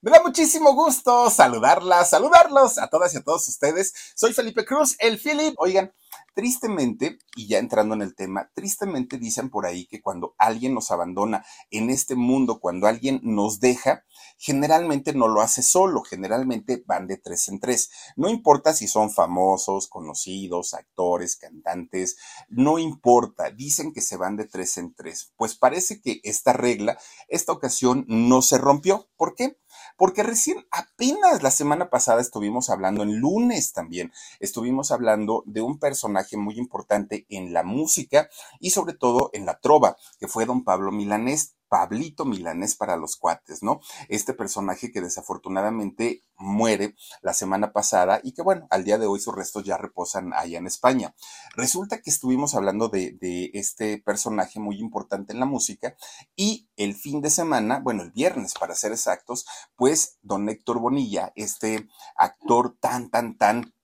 Me da muchísimo gusto saludarlas, saludarlos a todas y a todos ustedes. Soy Felipe Cruz, el Philip. Oigan, tristemente, y ya entrando en el tema, tristemente dicen por ahí que cuando alguien nos abandona en este mundo, cuando alguien nos deja, generalmente no lo hace solo, generalmente van de tres en tres. No importa si son famosos, conocidos, actores, cantantes, no importa, dicen que se van de tres en tres. Pues parece que esta regla, esta ocasión no se rompió. ¿Por qué? Porque recién apenas la semana pasada estuvimos hablando, en lunes también, estuvimos hablando de un personaje muy importante en la música y sobre todo en la trova, que fue don Pablo Milanés. Pablito Milanés para los cuates, ¿no? Este personaje que desafortunadamente muere la semana pasada y que bueno, al día de hoy sus restos ya reposan allá en España. Resulta que estuvimos hablando de, de este personaje muy importante en la música y el fin de semana, bueno, el viernes para ser exactos, pues don Héctor Bonilla, este actor tan, tan, tan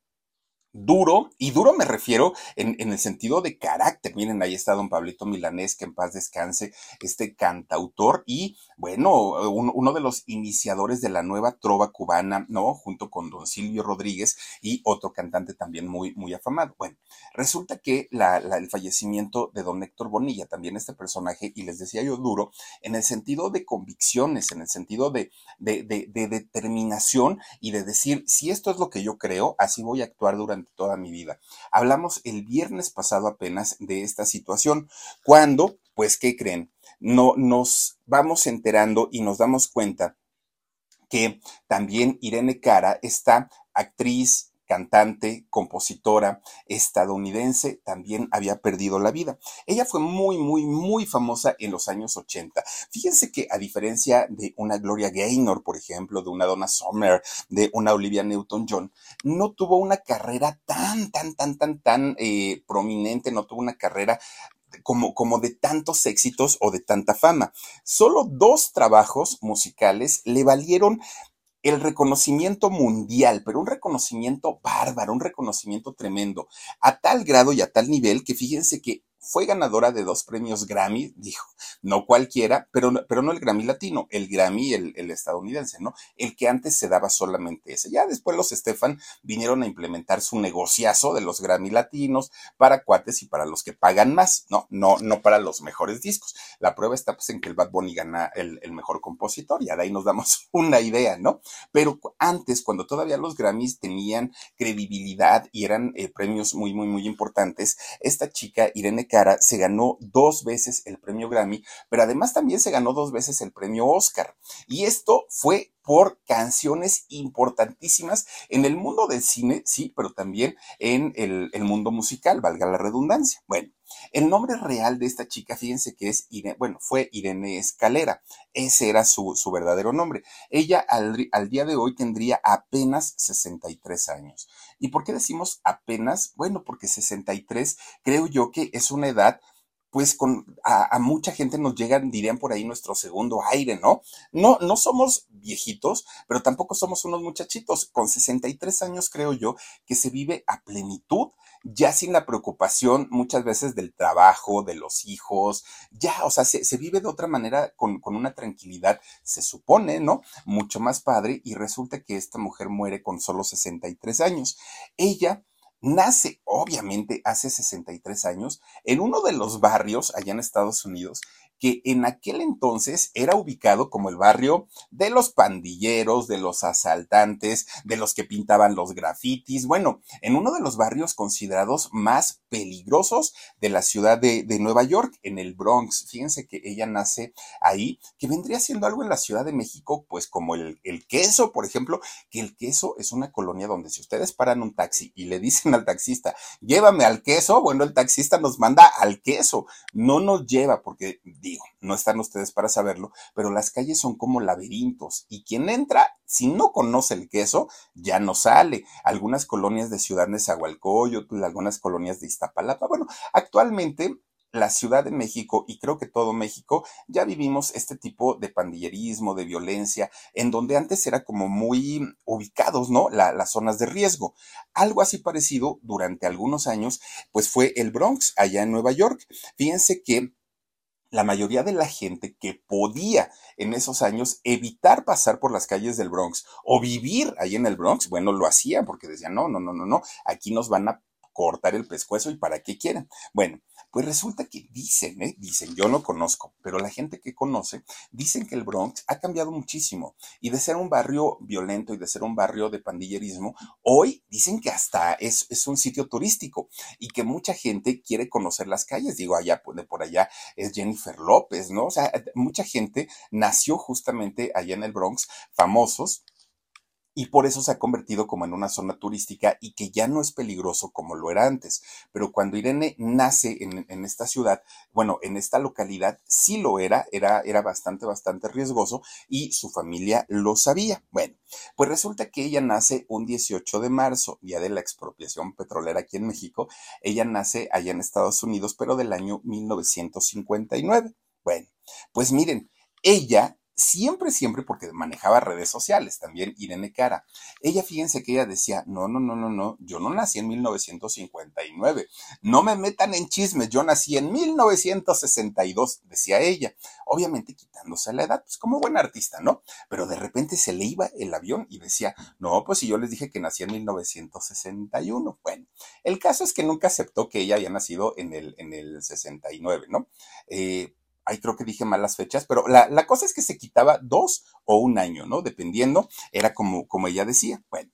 duro, y duro me refiero en, el sentido de carácter. Miren, ahí está don Pablito Milanés, que en paz descanse, este cantautor y, bueno, uno de los iniciadores de la nueva trova cubana, ¿no? Junto con don Silvio Rodríguez y otro cantante también muy, muy afamado. Bueno, resulta que el fallecimiento de don Héctor Bonilla, también este personaje, y les decía yo duro, en el sentido de convicciones, en el sentido de, de, de determinación y de decir, si esto es lo que yo creo, así voy a actuar durante toda mi vida. Hablamos el viernes pasado apenas de esta situación, cuando, pues, ¿qué creen? No, nos vamos enterando y nos damos cuenta que también Irene Cara, esta actriz, cantante, compositora estadounidense, también había perdido la vida. Ella fue muy, muy, muy famosa en los años 80. Fíjense que a diferencia de una Gloria Gaynor, por ejemplo, de una Donna Summer, de una Olivia Newton-John, no tuvo una carrera tan, tan, tan, tan, tan eh, prominente, no tuvo una carrera como, como, de tantos éxitos o de tanta fama. Solo dos trabajos musicales le valieron el reconocimiento mundial, pero un reconocimiento bárbaro, un reconocimiento tremendo, a tal grado y a tal nivel que fíjense que fue ganadora de dos premios Grammy, dijo, no cualquiera, pero, pero no el Grammy latino, el Grammy, el, estadounidense, ¿no? El que antes se daba solamente ese. Ya después los Stefan vinieron a implementar su negociazo de los Grammy latinos para cuates y para los que pagan más, ¿no? No, no para los mejores discos. La prueba está pues en que el Bad Bunny gana el, mejor compositor y ahí nos damos una idea, ¿no? Pero antes, cuando todavía los Grammys tenían credibilidad y eran eh, premios muy, muy, muy importantes, esta chica, Irene Cara se ganó dos veces el premio Grammy, pero además también se ganó dos veces el premio Oscar. Y esto fue por canciones importantísimas en el mundo del cine, sí, pero también en el, mundo musical, valga la redundancia. Bueno, el nombre real de esta chica, fíjense que es Irene, bueno, fue Irene Escalera. Ese era su, su verdadero nombre. Ella al, al, día de hoy tendría apenas 63 años. ¿Y por qué decimos apenas? Bueno, porque 63 creo yo que es una edad pues con, a, mucha gente nos llegan, dirían por ahí, nuestro segundo aire, ¿no? No, no somos viejitos, pero tampoco somos unos muchachitos. Con 63 años creo yo que se vive a plenitud, ya sin la preocupación muchas veces del trabajo, de los hijos, ya, o sea, se, se vive de otra manera, con, con una tranquilidad, se supone, ¿no? Mucho más padre, y resulta que esta mujer muere con solo 63 años. Ella nace obviamente hace 63 años en uno de los barrios allá en Estados Unidos que en aquel entonces era ubicado como el barrio de los pandilleros, de los asaltantes, de los que pintaban los grafitis, bueno, en uno de los barrios considerados más peligrosos de la ciudad de, Nueva York, en el Bronx. Fíjense que ella nace ahí, que vendría siendo algo en la Ciudad de México, pues como el, queso, por ejemplo, que el queso es una colonia donde si ustedes paran un taxi y le dicen al taxista, llévame al queso, bueno, el taxista nos manda al queso, no nos lleva, porque digo, no están ustedes para saberlo, pero las calles son como laberintos y quien entra, si no conoce el queso, ya no sale. Algunas colonias de Ciudad Nezahualcóyotl, algunas colonias de Iztapalapa, bueno, actualmente la Ciudad de México y creo que todo México ya vivimos este tipo de pandillerismo, de violencia, en donde antes era como muy ubicados, ¿no? las zonas de riesgo. Algo así parecido durante algunos años, pues fue el Bronx, allá en Nueva York. Fíjense que la mayoría de la gente que podía en esos años evitar pasar por las calles del Bronx o vivir ahí en el Bronx, bueno, lo hacían porque decían, no, no, no, no, no, aquí nos van a cortar el pescuezo y para qué quieren. Bueno, pues resulta que dicen, ¿eh? dicen, yo no conozco, pero la gente que conoce, dicen que el Bronx ha cambiado muchísimo y de ser un barrio violento y de ser un barrio de pandillerismo, hoy dicen que hasta es, es un sitio turístico y que mucha gente quiere conocer las calles. Digo, allá de por allá es Jennifer López, ¿no? O sea, mucha gente nació justamente allá en el Bronx, famosos, y por eso se ha convertido como en una zona turística y que ya no es peligroso como lo era antes. Pero cuando Irene nace en, esta ciudad, bueno, en esta localidad sí lo era, era, era bastante, bastante riesgoso y su familia lo sabía. Bueno, pues resulta que ella nace un 18 de marzo, día de la expropiación petrolera aquí en México. Ella nace allá en Estados Unidos, pero del año 1959. Bueno, pues miren, ella siempre, siempre, porque manejaba redes sociales también, Irene Cara. Ella, fíjense que ella decía, no, no, no, no, no, yo no nací en 1959, no me metan en chismes, yo nací en 1962, decía ella, obviamente quitándose la edad, pues como buen artista, ¿no? Pero de repente se le iba el avión y decía, no, pues si yo les dije que nací en 1961, bueno, el caso es que nunca aceptó que ella había nacido en el, en el 69, ¿no? Eh, Ay, creo que dije mal las fechas, pero la, la, cosa es que se quitaba dos o un año, ¿no? Dependiendo, era como, como ella decía. Bueno,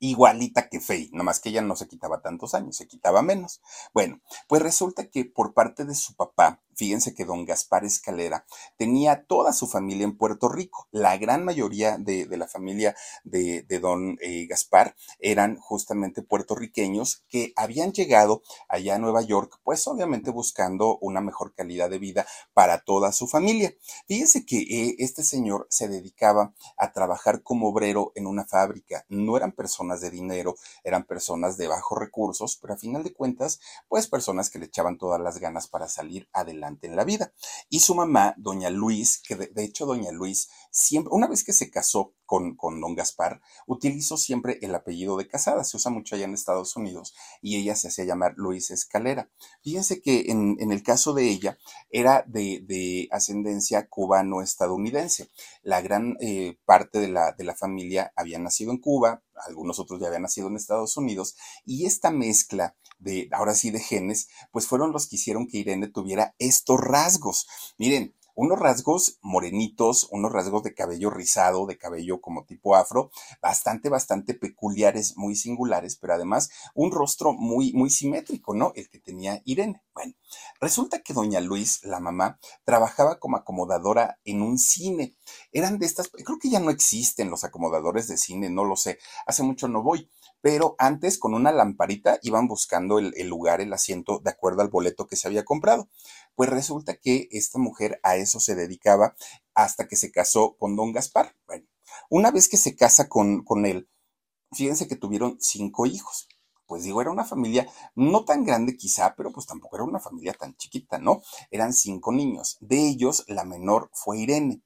igualita que Faye, nomás que ella no se quitaba tantos años, se quitaba menos. Bueno, pues resulta que por parte de su papá, fíjense que don Gaspar Escalera tenía toda su familia en Puerto Rico. La gran mayoría de, la familia de, don eh, Gaspar eran justamente puertorriqueños que habían llegado allá a Nueva York, pues obviamente buscando una mejor calidad de vida para toda su familia. Fíjense que eh, este señor se dedicaba a trabajar como obrero en una fábrica. No eran personas de dinero, eran personas de bajos recursos, pero a final de cuentas, pues personas que le echaban todas las ganas para salir adelante en la vida. Y su mamá, doña Luis, que de, hecho doña Luis siempre, una vez que se casó con, con, don Gaspar, utilizó siempre el apellido de casada, se usa mucho allá en Estados Unidos, y ella se hacía llamar Luis Escalera. Fíjense que en, en el caso de ella era de, de ascendencia cubano-estadounidense. La gran eh, parte de la, de la familia había nacido en Cuba, algunos otros ya habían nacido en Estados Unidos, y esta mezcla de, ahora sí, de genes, pues fueron los que hicieron que Irene tuviera estos rasgos. Miren, unos rasgos morenitos, unos rasgos de cabello rizado, de cabello como tipo afro, bastante, bastante peculiares, muy singulares, pero además un rostro muy, muy simétrico, ¿no? El que tenía Irene. Bueno, resulta que doña Luis, la mamá, trabajaba como acomodadora en un cine. Eran de estas, creo que ya no existen los acomodadores de cine, no lo sé, hace mucho no voy, pero antes con una lamparita iban buscando el, lugar, el asiento, de acuerdo al boleto que se había comprado. Pues resulta que esta mujer a eso se dedicaba hasta que se casó con don Gaspar. Bueno, una vez que se casa con, con él, fíjense que tuvieron cinco hijos. Pues digo, era una familia no tan grande quizá, pero pues tampoco era una familia tan chiquita, ¿no? Eran cinco niños. De ellos, la menor fue Irene.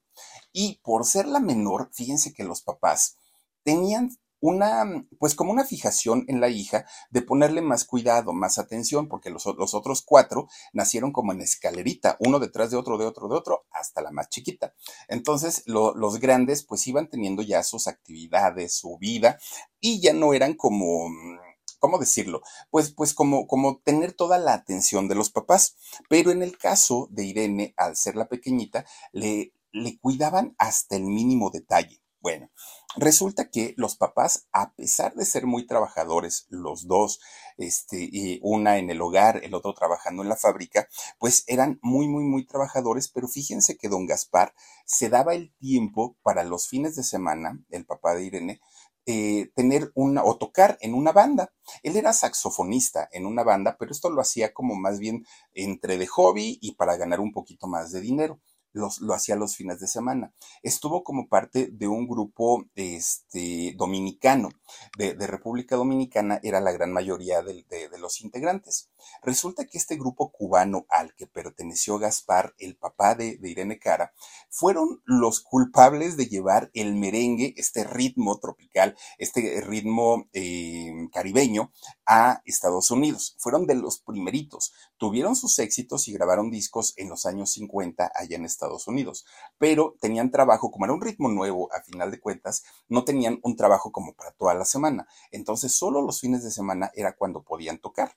Y por ser la menor, fíjense que los papás tenían una, pues como una fijación en la hija de ponerle más cuidado, más atención, porque los, los otros cuatro nacieron como en escalerita, uno detrás de otro, de otro, de otro, hasta la más chiquita. Entonces, los grandes pues iban teniendo ya sus actividades, su vida, y ya no eran como ¿cómo decirlo? Pues, pues como, como tener toda la atención de los papás. Pero en el caso de Irene, al ser la pequeñita, le, le cuidaban hasta el mínimo detalle. Bueno, resulta que los papás, a pesar de ser muy trabajadores, los dos, este, una en el hogar, el otro trabajando en la fábrica, pues eran muy, muy, muy trabajadores, pero fíjense que don Gaspar se daba el tiempo para los fines de semana, el papá de Irene, eh, tener una o tocar en una banda. Él era saxofonista en una banda, pero esto lo hacía como más bien entre de hobby y para ganar un poquito más de dinero lo hacía los fines de semana. Estuvo como parte de un grupo este, dominicano, de, República Dominicana, era la gran mayoría de, los integrantes. Resulta que este grupo cubano al que perteneció Gaspar, el papá de, Irene Cara, fueron los culpables de llevar el merengue, este ritmo tropical, este ritmo eh, caribeño, a Estados Unidos. Fueron de los primeritos. Tuvieron sus éxitos y grabaron discos en los años 50 allá en Estados Unidos, pero tenían trabajo, como era un ritmo nuevo a final de cuentas, no tenían un trabajo como para toda la semana. Entonces solo los fines de semana era cuando podían tocar.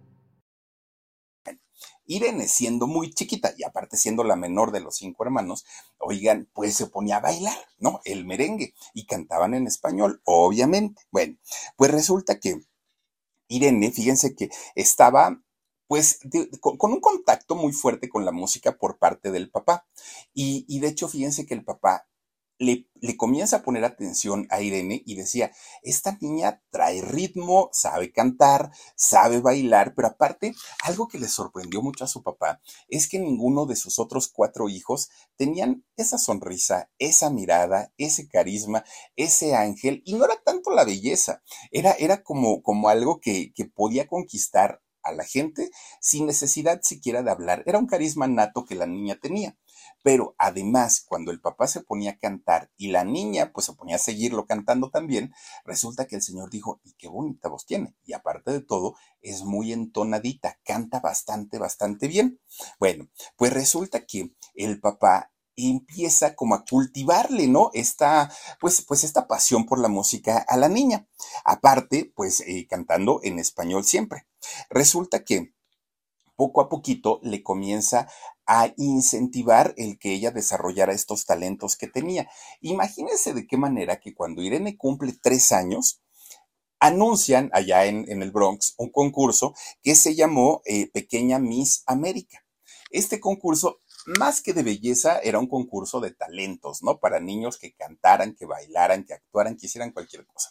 Irene, siendo muy chiquita y aparte siendo la menor de los cinco hermanos, oigan, pues se ponía a bailar, ¿no? El merengue y cantaban en español, obviamente. Bueno, pues resulta que Irene, fíjense que estaba pues con, un contacto muy fuerte con la música por parte del papá. Y, y de hecho, fíjense que el papá le, comienza a poner atención a Irene y decía, esta niña trae ritmo, sabe cantar, sabe bailar, pero aparte, algo que le sorprendió mucho a su papá es que ninguno de sus otros cuatro hijos tenían esa sonrisa, esa mirada, ese carisma, ese ángel, y no era tanto la belleza, era, era como, como algo que, que podía conquistar a la gente sin necesidad siquiera de hablar. Era un carisma nato que la niña tenía. Pero además, cuando el papá se ponía a cantar y la niña pues se ponía a seguirlo cantando también, resulta que el señor dijo, y qué bonita voz tiene. Y aparte de todo, es muy entonadita, canta bastante, bastante bien. Bueno, pues resulta que el papá empieza como a cultivarle, ¿no? Esta, pues, pues esta pasión por la música a la niña. Aparte, pues eh, cantando en español siempre. Resulta que poco a poquito le comienza a incentivar el que ella desarrollara estos talentos que tenía. Imagínense de qué manera que cuando Irene cumple tres años, anuncian allá en, el Bronx un concurso que se llamó eh, Pequeña Miss América. Este concurso, más que de belleza, era un concurso de talentos, ¿no? Para niños que cantaran, que bailaran, que actuaran, que hicieran cualquier cosa.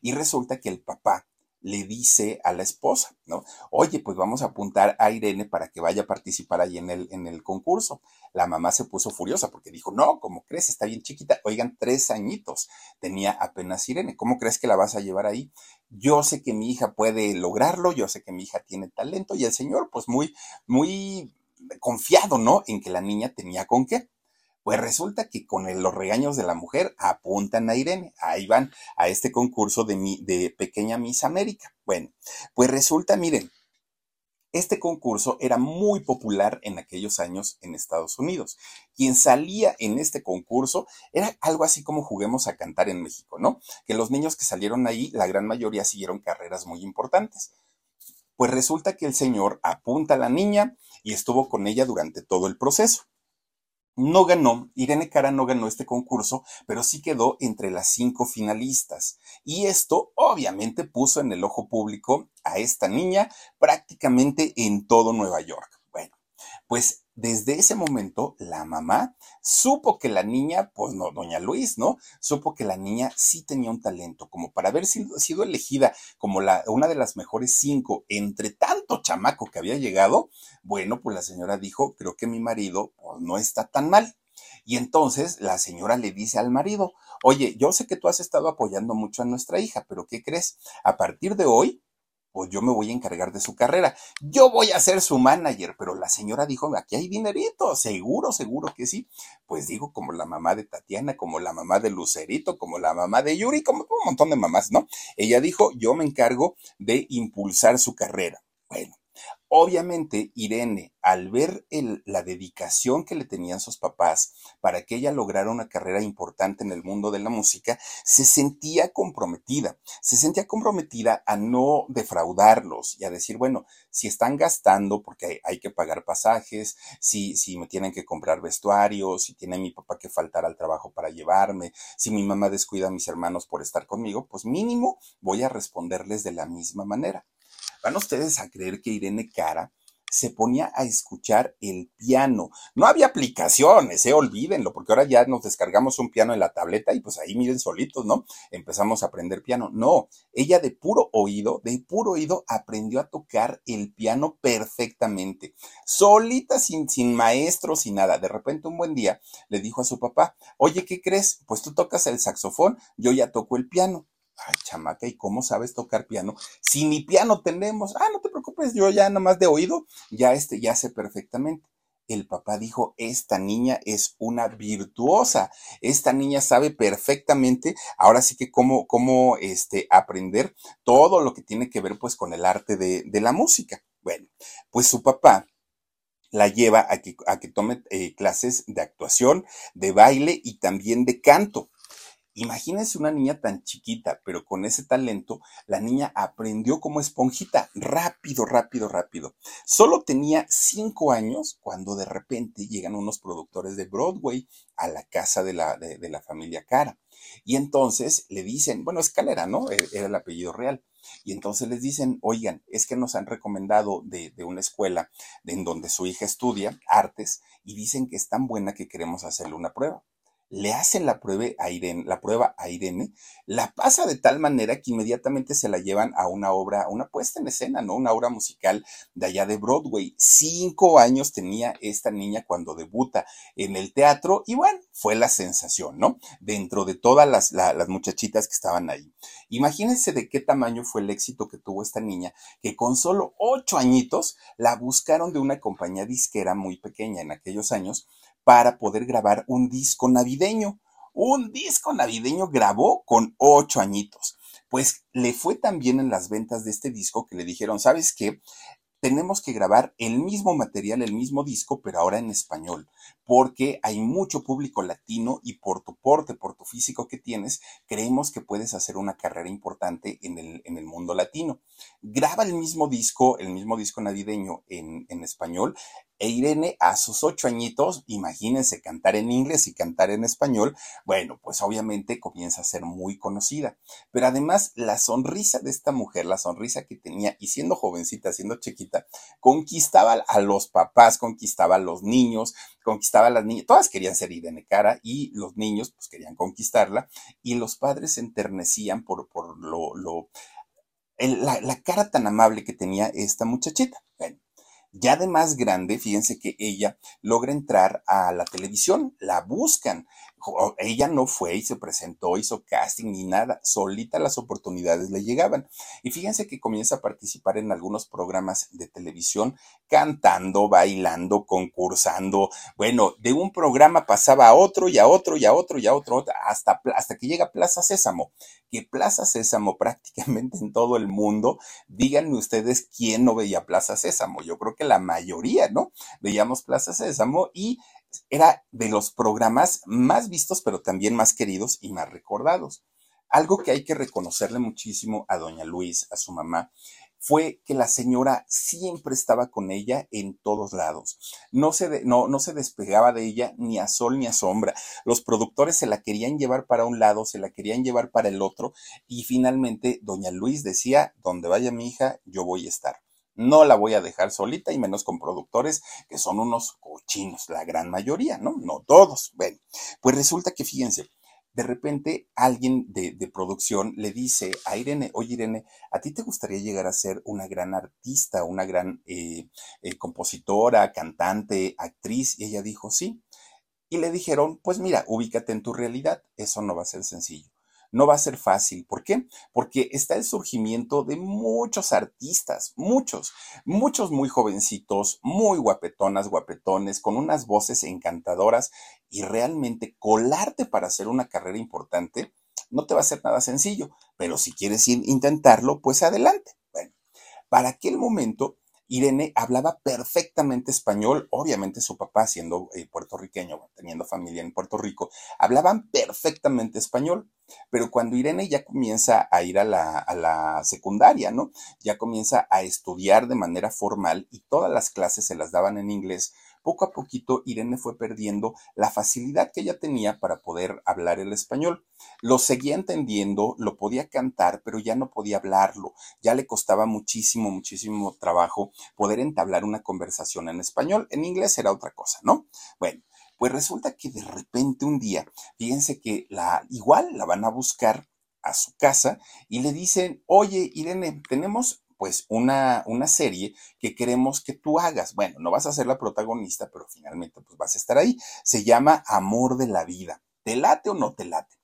Y resulta que el papá le dice a la esposa, ¿no? Oye, pues vamos a apuntar a Irene para que vaya a participar ahí en el, en el concurso. La mamá se puso furiosa porque dijo, no, ¿cómo crees? Está bien chiquita. Oigan, tres añitos tenía apenas Irene. ¿Cómo crees que la vas a llevar ahí? Yo sé que mi hija puede lograrlo, yo sé que mi hija tiene talento y el señor, pues muy, muy confiado, ¿no? En que la niña tenía con qué. Pues resulta que con los regaños de la mujer apuntan a Irene, ahí van a este concurso de, de Pequeña Miss América. Bueno, pues resulta, miren, este concurso era muy popular en aquellos años en Estados Unidos. Quien salía en este concurso era algo así como juguemos a cantar en México, ¿no? Que los niños que salieron ahí, la gran mayoría siguieron carreras muy importantes. Pues resulta que el señor apunta a la niña y estuvo con ella durante todo el proceso. No ganó, Irene Cara no ganó este concurso, pero sí quedó entre las cinco finalistas. Y esto obviamente puso en el ojo público a esta niña prácticamente en todo Nueva York. Bueno, pues desde ese momento la mamá supo que la niña, pues no, doña Luis, ¿no? Supo que la niña sí tenía un talento, como para haber sido, sido elegida como la, una de las mejores cinco entre tanto chamaco que había llegado. Bueno, pues la señora dijo, creo que mi marido pues, no está tan mal. Y entonces la señora le dice al marido, oye, yo sé que tú has estado apoyando mucho a nuestra hija, pero ¿qué crees? A partir de hoy, pues yo me voy a encargar de su carrera. Yo voy a ser su manager, pero la señora dijo, aquí hay dinerito, seguro, seguro que sí. Pues digo, como la mamá de Tatiana, como la mamá de Lucerito, como la mamá de Yuri, como un montón de mamás, ¿no? Ella dijo, yo me encargo de impulsar su carrera. Bueno, Obviamente, Irene, al ver la dedicación que le tenían sus papás para que ella lograra una carrera importante en el mundo de la música, se sentía comprometida, se sentía comprometida a no defraudarlos y a decir, bueno, si están gastando porque hay, que pagar pasajes, si, si me tienen que comprar vestuario, si tiene mi papá que faltar al trabajo para llevarme, si mi mamá descuida a mis hermanos por estar conmigo, pues mínimo voy a responderles de la misma manera. Van ustedes a creer que Irene Cara se ponía a escuchar el piano. No había aplicaciones, eh, olvídenlo, porque ahora ya nos descargamos un piano en la tableta y pues ahí miren solitos, ¿no? Empezamos a aprender piano. No, ella de puro oído, de puro oído aprendió a tocar el piano perfectamente. Solita, sin, sin maestro, sin nada. De repente un buen día le dijo a su papá, oye, ¿qué crees? Pues tú tocas el saxofón, yo ya toco el piano. Ay, chamaca, ¿y cómo sabes tocar piano? Si ni piano tenemos, ah, no te preocupes, yo ya nada más de oído, ya este, ya sé perfectamente. El papá dijo, esta niña es una virtuosa, esta niña sabe perfectamente, ahora sí que cómo, cómo este, aprender todo lo que tiene que ver pues con el arte de, de la música. Bueno, pues su papá la lleva a que, a que tome eh, clases de actuación, de baile y también de canto. Imagínense una niña tan chiquita, pero con ese talento, la niña aprendió como esponjita, rápido, rápido, rápido. Solo tenía cinco años cuando de repente llegan unos productores de Broadway a la casa de la, de, la familia Cara. Y entonces le dicen, bueno, Escalera, ¿no? E, era el apellido real. Y entonces les dicen, oigan, es que nos han recomendado de, de, una escuela en donde su hija estudia artes y dicen que es tan buena que queremos hacerle una prueba le hacen la prueba a Irene, la prueba a Irene, la pasa de tal manera que inmediatamente se la llevan a una obra, una puesta en escena, ¿no? Una obra musical de allá de Broadway. Cinco años tenía esta niña cuando debuta en el teatro y bueno, fue la sensación, ¿no? Dentro de todas las, las muchachitas que estaban ahí. Imagínense de qué tamaño fue el éxito que tuvo esta niña, que con solo ocho añitos la buscaron de una compañía disquera muy pequeña en aquellos años para poder grabar un disco navideño. Un disco navideño grabó con ocho añitos. Pues le fue tan bien en las ventas de este disco que le dijeron, ¿sabes qué? Tenemos que grabar el mismo material, el mismo disco, pero ahora en español, porque hay mucho público latino y por tu porte, por tu físico que tienes, creemos que puedes hacer una carrera importante en el, en el mundo latino. Graba el mismo disco, el mismo disco navideño en, en español, e Irene, a sus ocho añitos, imagínense cantar en inglés y cantar en español, bueno, pues obviamente comienza a ser muy conocida. Pero además, la sonrisa de esta mujer, la sonrisa que tenía, y siendo jovencita, siendo chiquita, conquistaba a los papás, conquistaba a los niños, conquistaba a las niñas, todas querían ser Irene Cara y los niños pues querían conquistarla y los padres se enternecían por, por lo, lo la, la, cara tan amable que tenía esta muchachita. Bueno, ya de más grande, fíjense que ella logra entrar a la televisión, la buscan. Ella no fue y se presentó, hizo casting ni nada, solita las oportunidades le llegaban. Y fíjense que comienza a participar en algunos programas de televisión, cantando, bailando, concursando. Bueno, de un programa pasaba a otro y a otro y a otro y a otro, hasta, hasta que llega Plaza Sésamo que Plaza Sésamo prácticamente en todo el mundo, díganme ustedes quién no veía Plaza Sésamo. Yo creo que la mayoría, ¿no? Veíamos Plaza Sésamo y era de los programas más vistos, pero también más queridos y más recordados. Algo que hay que reconocerle muchísimo a doña Luis, a su mamá, fue que la señora siempre estaba con ella en todos lados. No se, no, no se despegaba de ella ni a sol ni a sombra. Los productores se la querían llevar para un lado, se la querían llevar para el otro y finalmente doña Luis decía, donde vaya mi hija, yo voy a estar. No la voy a dejar solita y menos con productores que son unos cochinos, la gran mayoría, ¿no? No todos. Bueno, pues resulta que fíjense, de repente alguien de, producción le dice a Irene, oye Irene, ¿a ti te gustaría llegar a ser una gran artista, una gran eh, eh, compositora, cantante, actriz? Y ella dijo, sí. Y le dijeron, pues mira, ubícate en tu realidad, eso no va a ser sencillo. No va a ser fácil. ¿Por qué? Porque está el surgimiento de muchos artistas, muchos, muchos muy jovencitos, muy guapetonas, guapetones, con unas voces encantadoras y realmente colarte para hacer una carrera importante no te va a ser nada sencillo, pero si quieres intentarlo, pues adelante. Bueno, para aquel momento Irene hablaba perfectamente español, obviamente su papá siendo eh, puertorriqueño, teniendo familia en Puerto Rico, hablaban perfectamente español, pero cuando Irene ya comienza a ir a la, a la secundaria, ¿no? Ya comienza a estudiar de manera formal y todas las clases se las daban en inglés, poco a poquito Irene fue perdiendo la facilidad que ella tenía para poder hablar el español. Lo seguía entendiendo, lo podía cantar, pero ya no podía hablarlo. Ya le costaba muchísimo, muchísimo trabajo poder entablar una conversación en español. En inglés era otra cosa, ¿no? Bueno. Pues resulta que de repente un día, fíjense que la igual la van a buscar a su casa y le dicen, oye, Irene, tenemos pues una, una serie que queremos que tú hagas. Bueno, no vas a ser la protagonista, pero finalmente pues vas a estar ahí. Se llama Amor de la Vida. ¿Te late o no te late?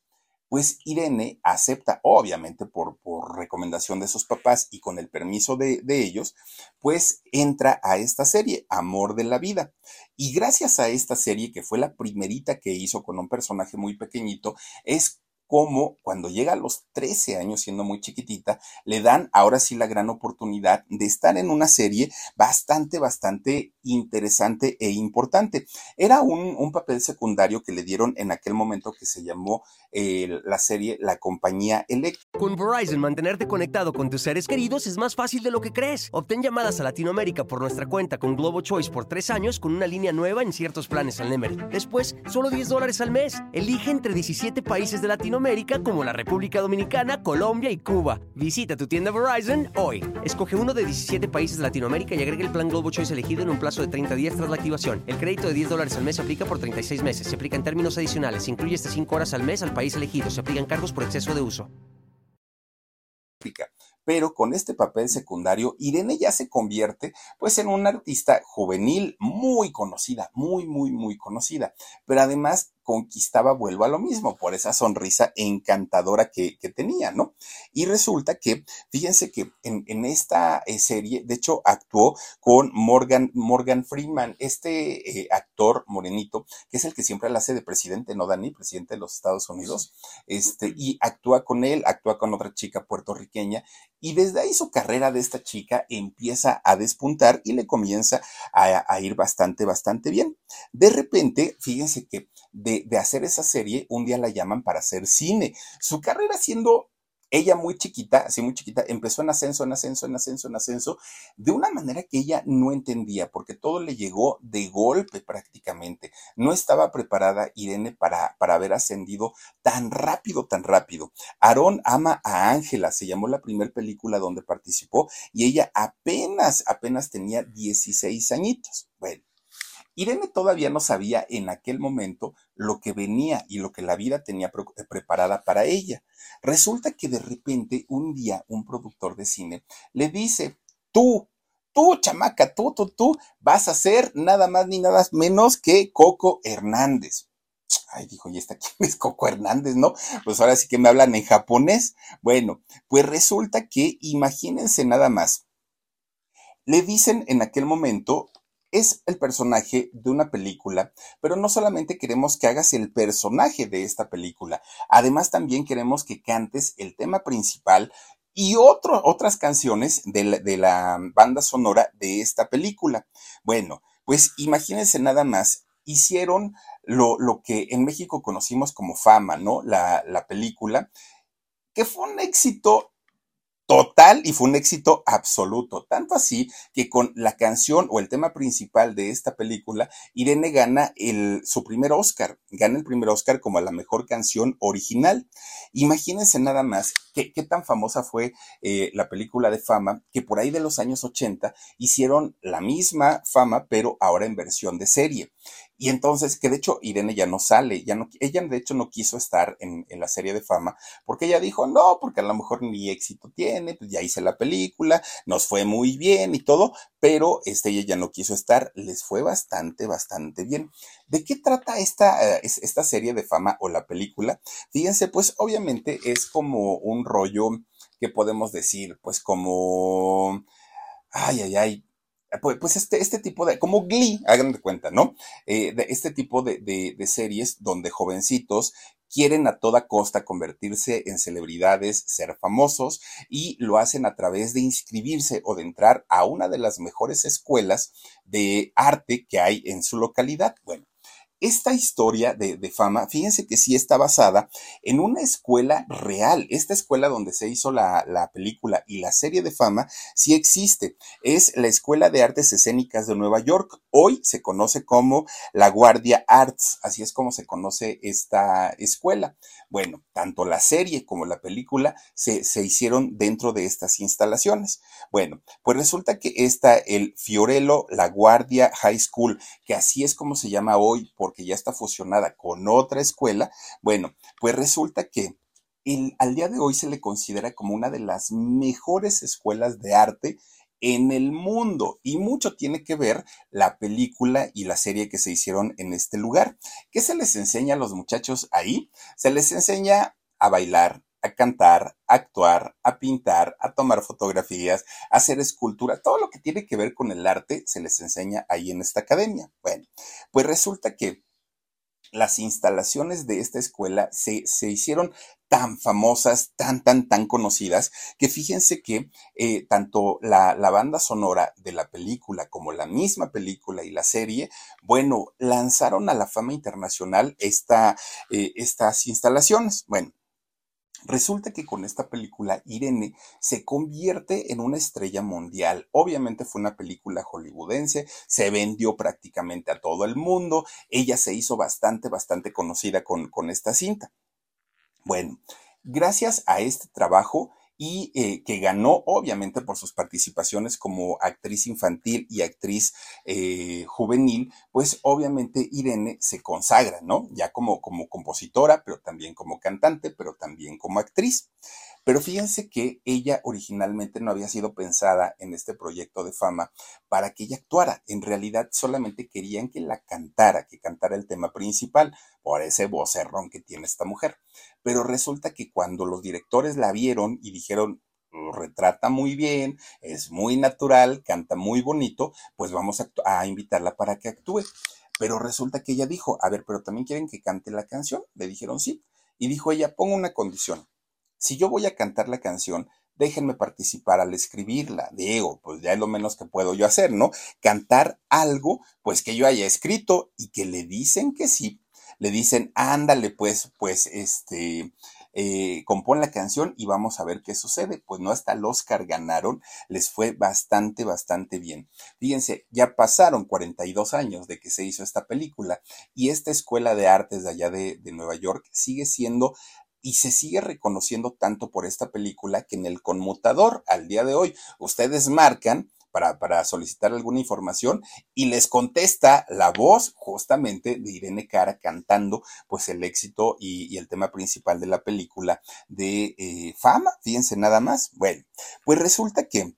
Pues Irene acepta, obviamente por, por recomendación de sus papás y con el permiso de, de, ellos, pues entra a esta serie, Amor de la Vida. Y gracias a esta serie, que fue la primerita que hizo con un personaje muy pequeñito, es como cuando llega a los 13 años, siendo muy chiquitita, le dan ahora sí la gran oportunidad de estar en una serie bastante, bastante interesante e importante. Era un, un papel secundario que le dieron en aquel momento que se llamó eh, la serie La Compañía Electra. Con Verizon, mantenerte conectado con tus seres queridos es más fácil de lo que crees. Obtén llamadas a Latinoamérica por nuestra cuenta con Globo Choice por tres años con una línea nueva en ciertos planes al Nemery. Después, solo 10 dólares al mes. Elige entre 17 países de Latinoamérica América como la República Dominicana, Colombia y Cuba. Visita tu tienda Verizon hoy. Escoge uno de 17 países de Latinoamérica y agrega el plan Globo Choice elegido en un plazo de 30 días tras la activación. El crédito de 10 dólares al mes se aplica por 36 meses. Se aplica en términos adicionales. Se incluye hasta 5 horas al mes al país elegido. Se aplican cargos por exceso de uso. Pero con este papel secundario, Irene ya se convierte pues en una artista juvenil muy conocida, muy, muy, muy conocida. Pero además conquistaba, vuelvo a lo mismo, por esa sonrisa encantadora que, tenía, ¿no? Y resulta que, fíjense que en, esta eh, serie, de hecho, actuó con Morgan, Morgan Freeman, este eh, actor morenito, que es el que siempre la hace de presidente, ¿no, Dani? Presidente de los Estados Unidos. Este, y actúa con él, actúa con otra chica puertorriqueña, y desde ahí su carrera de esta chica empieza a despuntar y le comienza a, ir bastante, bastante bien. De repente, fíjense que de, hacer esa serie, un día la llaman para hacer cine. Su carrera siendo ella muy chiquita, así muy chiquita, empezó en ascenso, en ascenso, en ascenso, en ascenso, de una manera que ella no entendía, porque todo le llegó de golpe prácticamente. No estaba preparada Irene para, para haber ascendido tan rápido, tan rápido. Aarón ama a Ángela, se llamó la primera película donde participó, y ella apenas, apenas tenía 16 añitos. Bueno, Irene todavía no sabía en aquel momento lo que venía y lo que la vida tenía eh, preparada para ella. Resulta que de repente un día un productor de cine le dice, tú, tú, chamaca, tú, tú, tú, vas a ser nada más ni nada menos que Coco Hernández. Ay, dijo, ¿y esta quién es Coco Hernández, no? Pues ahora sí que me hablan en japonés. Bueno, pues resulta que, imagínense nada más, le dicen en aquel momento, es el personaje de una película, pero no solamente queremos que hagas el personaje de esta película, además también queremos que cantes el tema principal y otras canciones de la, de la banda sonora de esta película. Bueno, pues imagínense nada más, hicieron lo, lo, que en México conocimos como fama, ¿no? La, la película, que fue un éxito total y fue un éxito absoluto. Tanto así que con la canción o el tema principal de esta película, Irene gana el, su primer Oscar, gana el primer Oscar como la mejor canción original. Imagínense nada más qué, tan famosa fue eh, la película de fama que por ahí de los años 80 hicieron la misma fama, pero ahora en versión de serie. Y entonces, que de hecho Irene ya no sale, ya no, ella de hecho no quiso estar en, en, la serie de fama, porque ella dijo, no, porque a lo mejor ni éxito tiene, pues ya hice la película, nos fue muy bien y todo, pero este, ella ya no quiso estar, les fue bastante, bastante bien. ¿De qué trata esta, uh, esta serie de fama o la película? Fíjense, pues obviamente es como un rollo que podemos decir, pues como, ay, ay, ay, pues, pues, este, este tipo de, como Glee, hagan de cuenta, ¿no? Eh, este tipo de, de, de, series donde jovencitos quieren a toda costa convertirse en celebridades, ser famosos y lo hacen a través de inscribirse o de entrar a una de las mejores escuelas de arte que hay en su localidad. Bueno, esta historia de, fama, fíjense que sí está basada en una escuela real. Esta escuela donde se hizo la, la, película y la serie de fama sí existe. Es la Escuela de Artes Escénicas de Nueva York. Hoy se conoce como la Guardia Arts. Así es como se conoce esta escuela. Bueno, tanto la serie como la película se, se hicieron dentro de estas instalaciones. Bueno, pues resulta que está el Fiorello La Guardia High School, que así es como se llama hoy porque ya está fusionada con otra escuela. Bueno, pues resulta que al día de hoy se le considera como una de las mejores escuelas de arte en el mundo y mucho tiene que ver la película y la serie que se hicieron en este lugar. ¿Qué se les enseña a los muchachos ahí? Se les enseña a bailar, a cantar, a actuar, a pintar, a tomar fotografías, a hacer escultura, todo lo que tiene que ver con el arte se les enseña ahí en esta academia. Bueno, pues resulta que las instalaciones de esta escuela se, se hicieron tan famosas, tan, tan, tan conocidas, que fíjense que eh, tanto la, la, banda sonora de la película como la misma película y la serie, bueno, lanzaron a la fama internacional esta, eh, estas instalaciones. Bueno, Resulta que con esta película Irene se convierte en una estrella mundial. Obviamente fue una película hollywoodense, se vendió prácticamente a todo el mundo, ella se hizo bastante, bastante conocida con, con esta cinta. Bueno, gracias a este trabajo y eh, que ganó obviamente por sus participaciones como actriz infantil y actriz eh, juvenil, pues obviamente Irene se consagra, ¿no? Ya como, como compositora, pero también como cantante, pero también como actriz. Pero fíjense que ella originalmente no había sido pensada en este proyecto de fama para que ella actuara. En realidad solamente querían que la cantara, que cantara el tema principal, por ese vocerrón que tiene esta mujer. Pero resulta que cuando los directores la vieron y dijeron, lo retrata muy bien, es muy natural, canta muy bonito, pues vamos a, a invitarla para que actúe. Pero resulta que ella dijo, a ver, pero también quieren que cante la canción. Le dijeron sí. Y dijo ella, pongo una condición si yo voy a cantar la canción, déjenme participar al escribirla. Diego, pues ya es lo menos que puedo yo hacer, ¿no? Cantar algo, pues que yo haya escrito y que le dicen que sí. Le dicen, ándale, pues, pues, este, eh, compón la canción y vamos a ver qué sucede. Pues no, hasta el Oscar ganaron, les fue bastante, bastante bien. Fíjense, ya pasaron 42 años de que se hizo esta película y esta escuela de artes de allá de Nueva York sigue siendo y se sigue reconociendo tanto por esta película que en el conmutador al día de hoy ustedes marcan para, para, solicitar alguna información y les contesta la voz justamente de Irene Cara cantando pues el éxito y, el tema principal de la película de eh, fama, fíjense nada más. Bueno, pues resulta que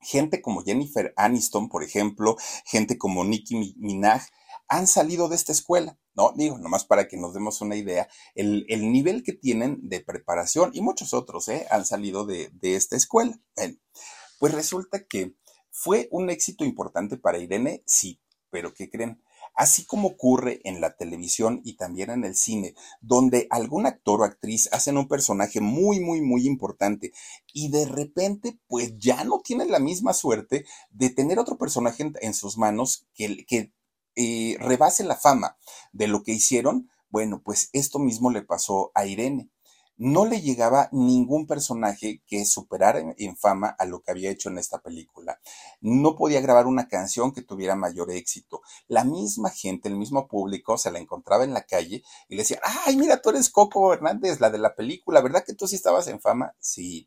gente como Jennifer Aniston, por ejemplo, gente como Nicki Minaj, han salido de esta escuela. No, digo, nomás para que nos demos una idea, el, el nivel que tienen de preparación y muchos otros ¿eh? han salido de, de esta escuela. Bueno, pues resulta que fue un éxito importante para Irene, sí, pero ¿qué creen? Así como ocurre en la televisión y también en el cine, donde algún actor o actriz hacen un personaje muy, muy, muy importante y de repente pues ya no tienen la misma suerte de tener otro personaje en, en sus manos que, que eh, rebase la fama de lo que hicieron, bueno, pues esto mismo le pasó a Irene. No le llegaba ningún personaje que superara en, en, fama a lo que había hecho en esta película. No podía grabar una canción que tuviera mayor éxito. La misma gente, el mismo público se la encontraba en la calle y le decía, ay, mira, tú eres Coco Hernández, la de la película, ¿verdad que tú sí estabas en fama? Sí.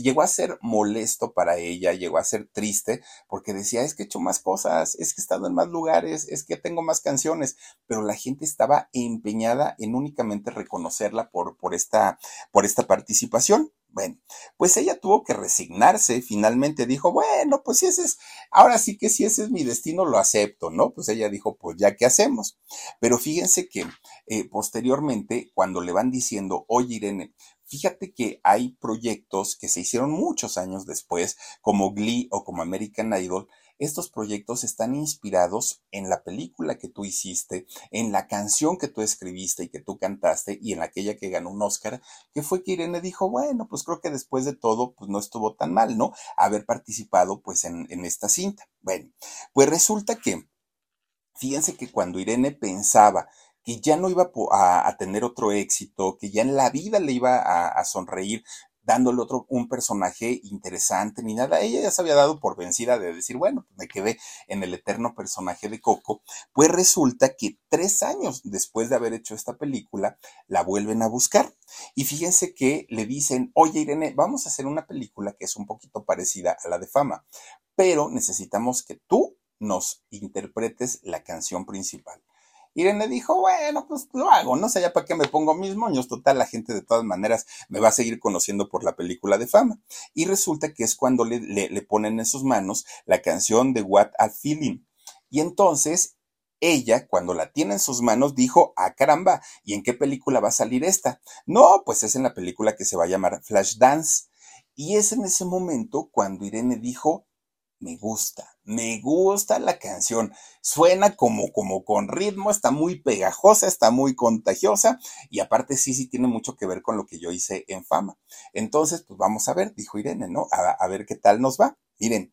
Llegó a ser molesto para ella, llegó a ser triste, porque decía, es que he hecho más cosas, es que he estado en más lugares, es que tengo más canciones, pero la gente estaba empeñada en únicamente reconocerla por, por, esta, por esta participación. Bueno, pues ella tuvo que resignarse, finalmente dijo, bueno, pues si ese es, ahora sí que si ese es mi destino, lo acepto, ¿no? Pues ella dijo, pues ya qué hacemos. Pero fíjense que eh, posteriormente, cuando le van diciendo, oye Irene, fíjate que hay proyectos que se hicieron muchos años después, como Glee o como American Idol, estos proyectos están inspirados en la película que tú hiciste, en la canción que tú escribiste y que tú cantaste y en aquella que ganó un Oscar, que fue que Irene dijo, bueno, pues creo que después de todo, pues no estuvo tan mal, ¿no? Haber participado pues en, esta cinta. Bueno, pues resulta que, fíjense que cuando Irene pensaba que ya no iba a, tener otro éxito, que ya en la vida le iba a sonreír dándole otro, un personaje interesante ni nada. Ella ya se había dado por vencida de decir, bueno, pues me quedé en el eterno personaje de Coco. Pues resulta que tres años después de haber hecho esta película, la vuelven a buscar. Y fíjense que le dicen, oye Irene, vamos a hacer una película que es un poquito parecida a la de fama, pero necesitamos que tú nos interpretes la canción principal. Irene dijo, bueno, pues lo hago, no sé ya para qué me pongo mis moños, total, la gente de todas maneras me va a seguir conociendo por la película de fama. Y resulta que es cuando le, le, ponen en sus manos la canción de What a Feeling. Y entonces ella, cuando la tiene en sus manos, dijo, ah, caramba, ¿y en qué película va a salir esta? No, pues es en la película que se va a llamar Flashdance. Y es en ese momento cuando Irene dijo, me gusta, me gusta la canción. Suena como, como con ritmo, está muy pegajosa, está muy contagiosa y aparte sí, sí tiene mucho que ver con lo que yo hice en fama. Entonces, pues vamos a ver, dijo Irene, ¿no? A, ver qué tal nos va. Miren,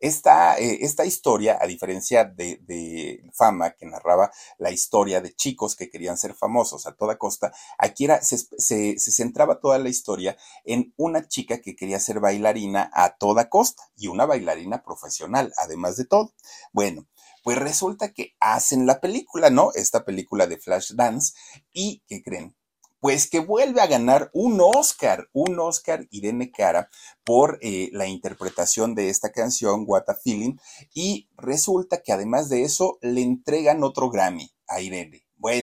esta, eh, esta historia, a diferencia de, de, Fama, que narraba la historia de chicos que querían ser famosos a toda costa, aquí era, se, se, centraba toda la historia en una chica que quería ser bailarina a toda costa y una bailarina profesional, además de todo. Bueno, pues resulta que hacen la película, ¿no? Esta película de Flashdance y, ¿qué creen? Pues que vuelve a ganar un Oscar, un Oscar Irene Cara por eh, la interpretación de esta canción, What a Feeling, y resulta que además de eso le entregan otro Grammy a Irene.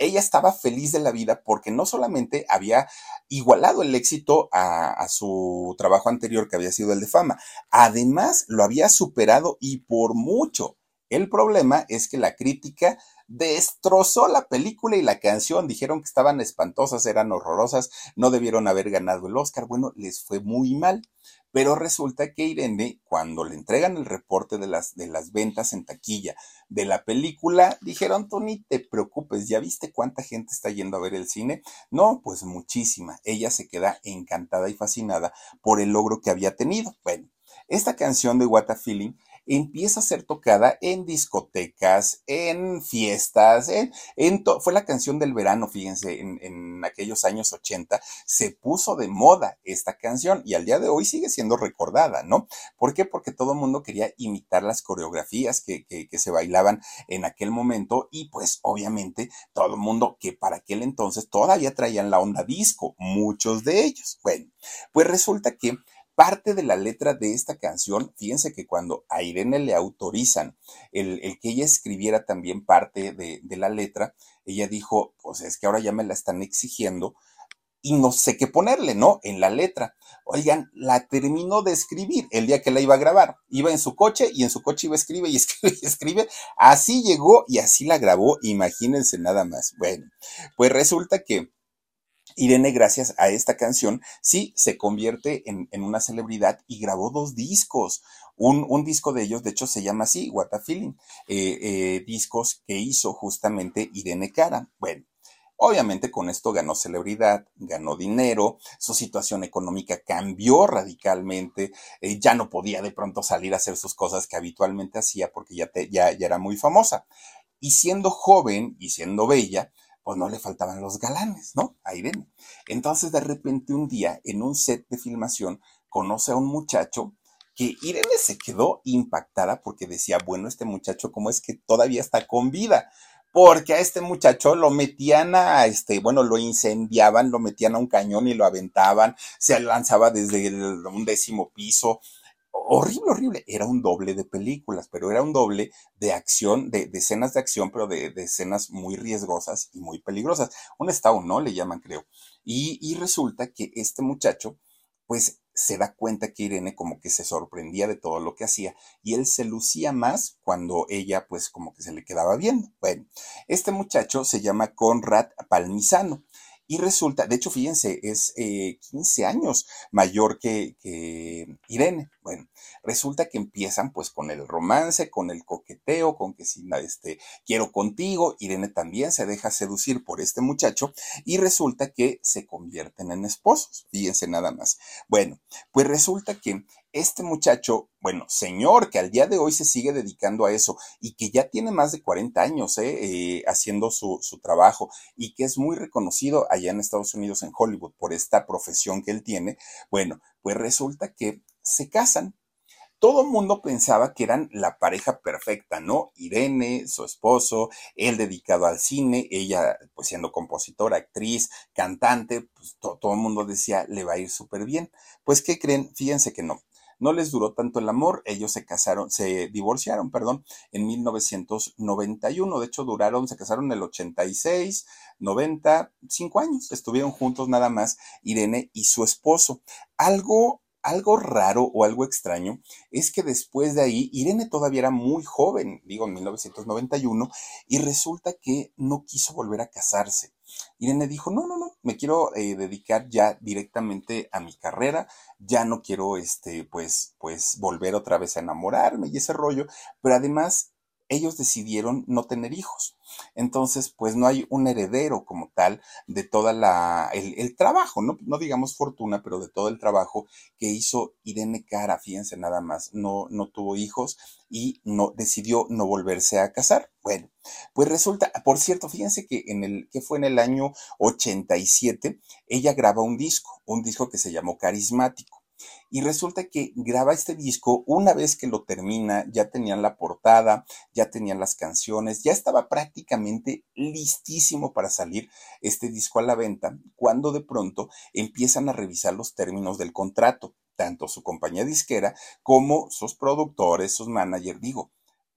Ella estaba feliz de la vida porque no solamente había igualado el éxito a, su trabajo anterior que había sido el de fama, además lo había superado y por mucho. El problema es que la crítica destrozó la película y la canción, dijeron que estaban espantosas, eran horrorosas, no debieron haber ganado el Oscar, bueno, les fue muy mal. Pero resulta que Irene, cuando le entregan el reporte de las, de las ventas en taquilla de la película, dijeron, tú ni te preocupes, ¿ya viste cuánta gente está yendo a ver el cine? No, pues muchísima. Ella se queda encantada y fascinada por el logro que había tenido. Bueno, esta canción de What a Feeling empieza a ser tocada en discotecas, en fiestas, en, fue la canción del verano, fíjense, en, en, aquellos años 80 se puso de moda esta canción y al día de hoy sigue siendo recordada, ¿no? ¿Por qué? Porque todo el mundo quería imitar las coreografías que, que, que se bailaban en aquel momento y pues obviamente todo el mundo que para aquel entonces todavía traían la onda disco, muchos de ellos. Bueno, pues resulta que parte de la letra de esta canción, fíjense que cuando a Irene le autorizan el, que ella escribiera también parte de, de, la letra, ella dijo, pues es que ahora ya me la están exigiendo y no sé qué ponerle, ¿no? En la letra. Oigan, la terminó de escribir el día que la iba a grabar. Iba en su coche y en su coche iba a escribir y escribe y escribe. Así llegó y así la grabó, imagínense nada más. Bueno, pues resulta que Irene, gracias a esta canción, sí se convierte en, una celebridad y grabó dos discos. Un, disco de ellos, de hecho, se llama así, What a Feeling, eh, eh, discos que hizo justamente Irene Cara. Bueno, Obviamente con esto ganó celebridad, ganó dinero, su situación económica cambió radicalmente, eh, ya no podía de pronto salir a hacer sus cosas que habitualmente hacía porque ya, ya, ya era muy famosa. Y siendo joven y siendo bella, pues no le faltaban los galanes, ¿no? A Irene. Entonces de repente un día en un set de filmación conoce a un muchacho que Irene se quedó impactada porque decía, bueno, este muchacho, ¿cómo es que todavía está con vida? Porque a este muchacho lo metían a, este, bueno, lo incendiaban, lo metían a un cañón y lo aventaban, se lanzaba desde un décimo piso, horrible, horrible. Era un doble de películas, pero era un doble de acción, de, escenas de acción, pero de, escenas muy riesgosas y muy peligrosas. Un estado, ¿no? Le llaman, creo. Y, y resulta que este muchacho, pues se da cuenta que Irene como que se sorprendía de todo lo que hacía y él se lucía más cuando ella pues como que se le quedaba viendo. Bueno, este muchacho se llama Conrad Palmisano y resulta, de hecho, fíjense, es 15 eh, años mayor que, que, Irene. Bueno, resulta que empiezan pues con el romance, con el coqueteo, con que si este, quiero contigo, Irene también se deja seducir por este muchacho y resulta que se convierten en esposos. Fíjense nada más. Bueno, pues resulta que este muchacho, bueno, señor, que al día de hoy se sigue dedicando a eso y que ya tiene más de 40 años eh, eh, haciendo su, su, trabajo y que es muy reconocido allá en Estados Unidos, en Hollywood, por esta profesión que él tiene, bueno, pues resulta que se casan todo el mundo pensaba que eran la pareja perfecta, ¿no? Irene, su esposo, él dedicado al cine, ella pues siendo compositora, actriz, cantante, pues todo el mundo decía, le va a ir súper bien. Pues, ¿qué creen? Fíjense que no. No les duró tanto el amor, ellos se casaron, se divorciaron, perdón, en 1991. De hecho, duraron, se casaron en el 86, 90, cinco años. Estuvieron juntos nada más Irene y su esposo. Algo algo raro o algo extraño es que después de ahí, Irene todavía era muy joven, digo en 1991, y resulta que no quiso volver a casarse. Irene dijo, no, no, no, me quiero eh, dedicar ya directamente a mi carrera, ya no quiero, este, pues, pues, volver otra vez a enamorarme y ese rollo, pero además ellos decidieron no tener hijos. Entonces, pues no hay un heredero como tal de toda la, el, trabajo, ¿no? no digamos fortuna, pero de todo el trabajo que hizo Irene Cara, fíjense nada más, no, no tuvo hijos y no, decidió no volverse a casar. Bueno, pues resulta, por cierto, fíjense que en el, que fue en el año 87, ella graba un disco, un disco que se llamó Carismático. Y resulta que graba este disco, una vez que lo termina, ya tenían la portada, ya tenían las canciones, ya estaba prácticamente listísimo para salir este disco a la venta, cuando de pronto empiezan a revisar los términos del contrato, tanto su compañía disquera como sus productores, sus managers. Digo,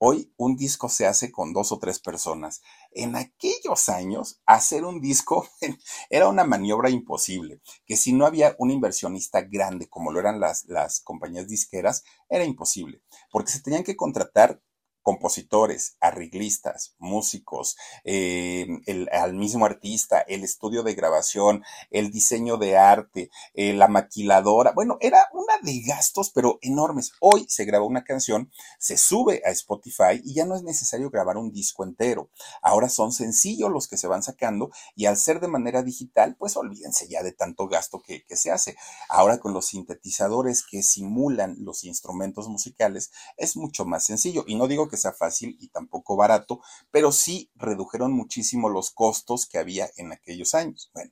Hoy un disco se hace con dos o tres personas. En aquellos años, hacer un disco era una maniobra imposible, que si no había un inversionista grande como lo eran las, las compañías disqueras, era imposible, porque se tenían que contratar compositores, arreglistas, músicos, eh, el, al mismo artista, el estudio de grabación, el diseño de arte, eh, la maquiladora. Bueno, era una de gastos, pero enormes. Hoy se graba una canción, se sube a Spotify y ya no es necesario grabar un disco entero. Ahora son sencillos los que se van sacando y al ser de manera digital, pues olvídense ya de tanto gasto que, que se hace. Ahora con los sintetizadores que simulan los instrumentos musicales, es mucho más sencillo. Y no digo que que sea fácil y tampoco barato, pero sí redujeron muchísimo los costos que había en aquellos años. Bueno,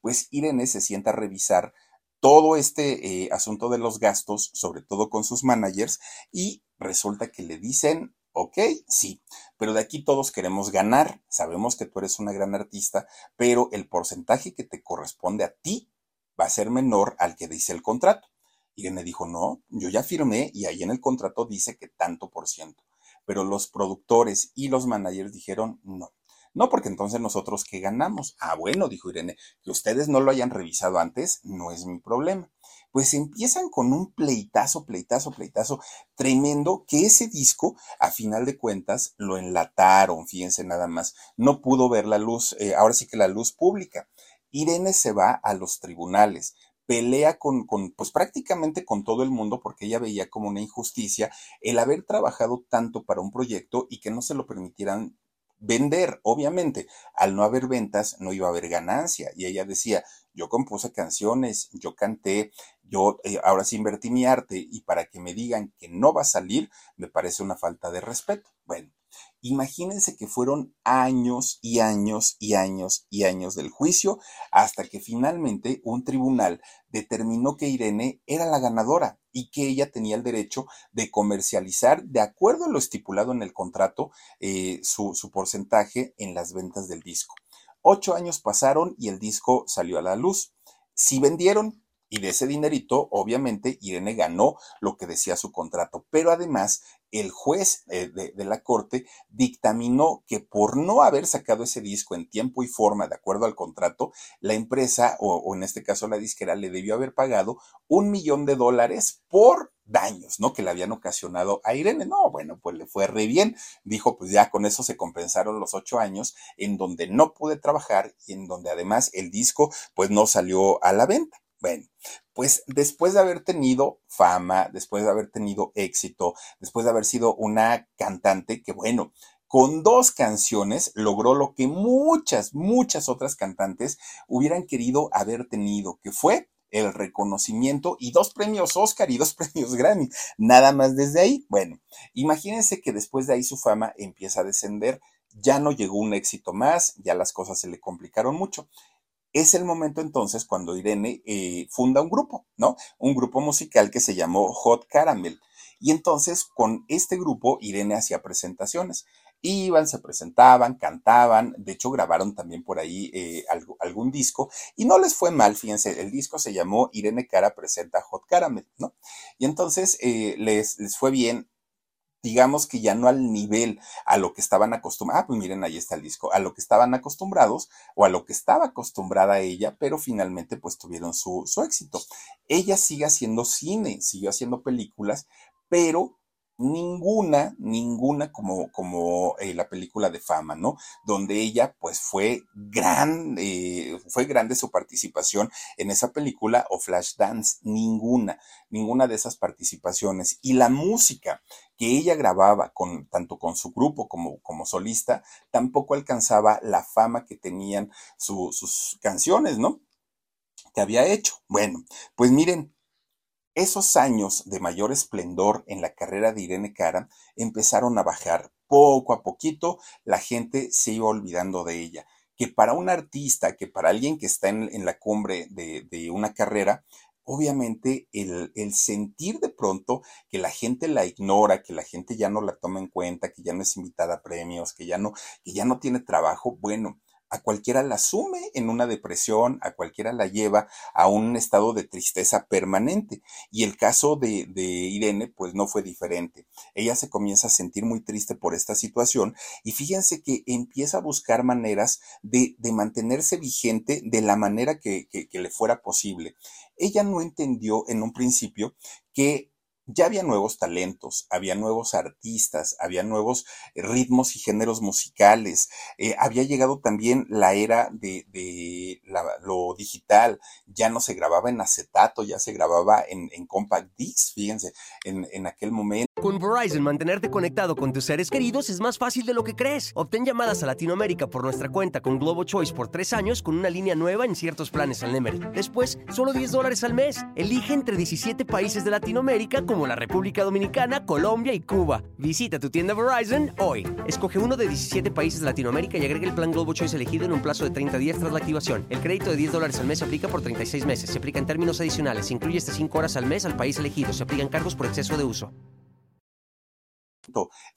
pues Irene se sienta a revisar todo este eh, asunto de los gastos, sobre todo con sus managers, y resulta que le dicen, ok, sí, pero de aquí todos queremos ganar, sabemos que tú eres una gran artista, pero el porcentaje que te corresponde a ti va a ser menor al que dice el contrato. Irene dijo, no, yo ya firmé y ahí en el contrato dice que tanto por ciento pero los productores y los managers dijeron no. No, porque entonces nosotros qué ganamos. Ah, bueno, dijo Irene, que ustedes no lo hayan revisado antes no es mi problema. Pues empiezan con un pleitazo, pleitazo, pleitazo tremendo que ese disco, a final de cuentas, lo enlataron, fíjense nada más. No pudo ver la luz, eh, ahora sí que la luz pública. Irene se va a los tribunales, pelea con, con, pues prácticamente con todo el mundo porque ella veía como una injusticia el haber trabajado tanto para un proyecto y que no se lo permitieran vender, obviamente. Al no haber ventas, no iba a haber ganancia. Y ella decía, yo compuse canciones, yo canté, yo eh, ahora sí invertí mi arte y para que me digan que no va a salir, me parece una falta de respeto. Bueno, Imagínense que fueron años y años y años y años del juicio hasta que finalmente un tribunal determinó que Irene era la ganadora y que ella tenía el derecho de comercializar, de acuerdo a lo estipulado en el contrato, eh, su, su porcentaje en las ventas del disco. Ocho años pasaron y el disco salió a la luz. Si vendieron, y de ese dinerito, obviamente, Irene ganó lo que decía su contrato, pero además el juez eh, de, la corte dictaminó que por no haber sacado ese disco en tiempo y forma de acuerdo al contrato, la empresa, o, en este caso la disquera, le debió haber pagado un millón de dólares por daños, ¿no? Que le habían ocasionado a Irene. No, bueno, pues le fue re bien. Dijo, pues ya con eso se compensaron los ocho años en donde no pude trabajar y en donde además el disco, pues no salió a la venta. Bueno, pues después de haber tenido fama, después de haber tenido éxito, después de haber sido una cantante que, bueno, con dos canciones logró lo que muchas, muchas otras cantantes hubieran querido haber tenido, que fue el reconocimiento y dos premios Oscar y dos premios Grammy. Nada más desde ahí. Bueno, imagínense que después de ahí su fama empieza a descender. Ya no llegó un éxito más, ya las cosas se le complicaron mucho es el momento entonces cuando Irene eh, funda un grupo, ¿no? Un grupo musical que se llamó Hot Caramel. Y entonces con este grupo Irene hacía presentaciones. Iban, se presentaban, cantaban, de hecho grabaron también por ahí eh, algún disco y no les fue mal, fíjense, el disco se llamó Irene Cara presenta Hot Caramel, ¿no? Y entonces eh, les, les fue bien, digamos que ya no al nivel a lo que estaban acostumbrados, ah, pues miren, ahí está el disco, a lo que estaban acostumbrados o a lo que estaba acostumbrada ella, pero finalmente pues tuvieron su, su éxito. Ella sigue haciendo cine, siguió haciendo películas, pero ninguna, ninguna como, como eh, la película de fama, ¿no? Donde ella, pues, fue gran, eh, fue grande su participación en esa película o Flashdance, ninguna, ninguna de esas participaciones. Y la música que ella grababa con, tanto con su grupo como, como solista, tampoco alcanzaba la fama que tenían sus canciones, ¿no? Que había hecho. Bueno, pues miren, esos años de mayor esplendor en la carrera de Irene Cara empezaron a bajar. Poco a poquito la gente se iba olvidando de ella. Que para un artista, que para alguien que está en, la cumbre de, una carrera, obviamente el, el, sentir de pronto que la gente la ignora, que la gente ya no la toma en cuenta, que ya no es invitada a premios, que ya no, que ya no tiene trabajo, bueno, a cualquiera la sume en una depresión, a cualquiera la lleva a un estado de tristeza permanente. Y el caso de, de, Irene, pues no fue diferente. Ella se comienza a sentir muy triste por esta situación y fíjense que empieza a buscar maneras de, de mantenerse vigente de la manera que, que, que le fuera posible. Ella no entendió en un principio que ya había nuevos talentos, había nuevos artistas, había nuevos eh, ritmos y géneros musicales, eh, había llegado también la era de, lo digital, ya no se grababa en acetato, ya se grababa en, compact disc, fíjense, en, en aquel momento. Con Verizon, mantenerte conectado con tus seres queridos es más fácil de lo que crees. Obtén llamadas a Latinoamérica por nuestra cuenta con Globo Choice por tres años con una línea nueva en ciertos planes al Nemery. Después, solo 10 dólares al mes. Elige entre 17 países de Latinoamérica como la República Dominicana, Colombia y Cuba. Visita tu tienda Verizon hoy. Escoge uno de 17 países de Latinoamérica y agrega el plan Globo Choice elegido en un plazo de 30 días tras la activación. El crédito de 10 dólares al mes se aplica por 36 meses. Se aplica en términos adicionales. Se incluye hasta 5 horas al mes al país elegido. Se aplican cargos por exceso de uso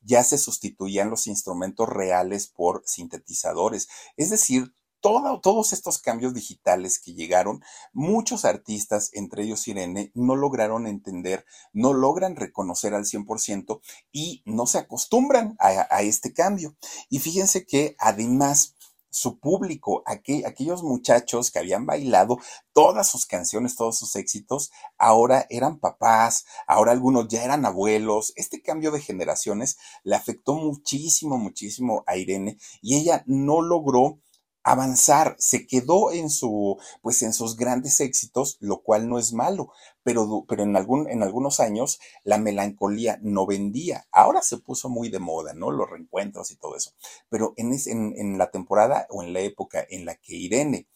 ya se sustituían los instrumentos reales por sintetizadores. Es decir, todos estos cambios digitales que llegaron, muchos artistas, entre ellos Irene, no lograron entender, no logran reconocer al 100% y no se acostumbran a este cambio. Y fíjense que además su público, aquellos muchachos que habían bailado todas sus canciones, todos sus éxitos, ahora eran papás, ahora algunos ya eran abuelos. Este cambio de generaciones le afectó muchísimo, muchísimo a Irene y ella no logró avanzar, se quedó en su, pues en sus grandes éxitos, lo cual no es malo, pero, pero en, algún, en algunos años la melancolía no vendía. Ahora se puso muy de moda, ¿no? Los reencuentros y todo eso. Pero en, en, en la temporada o en la época en la que Irene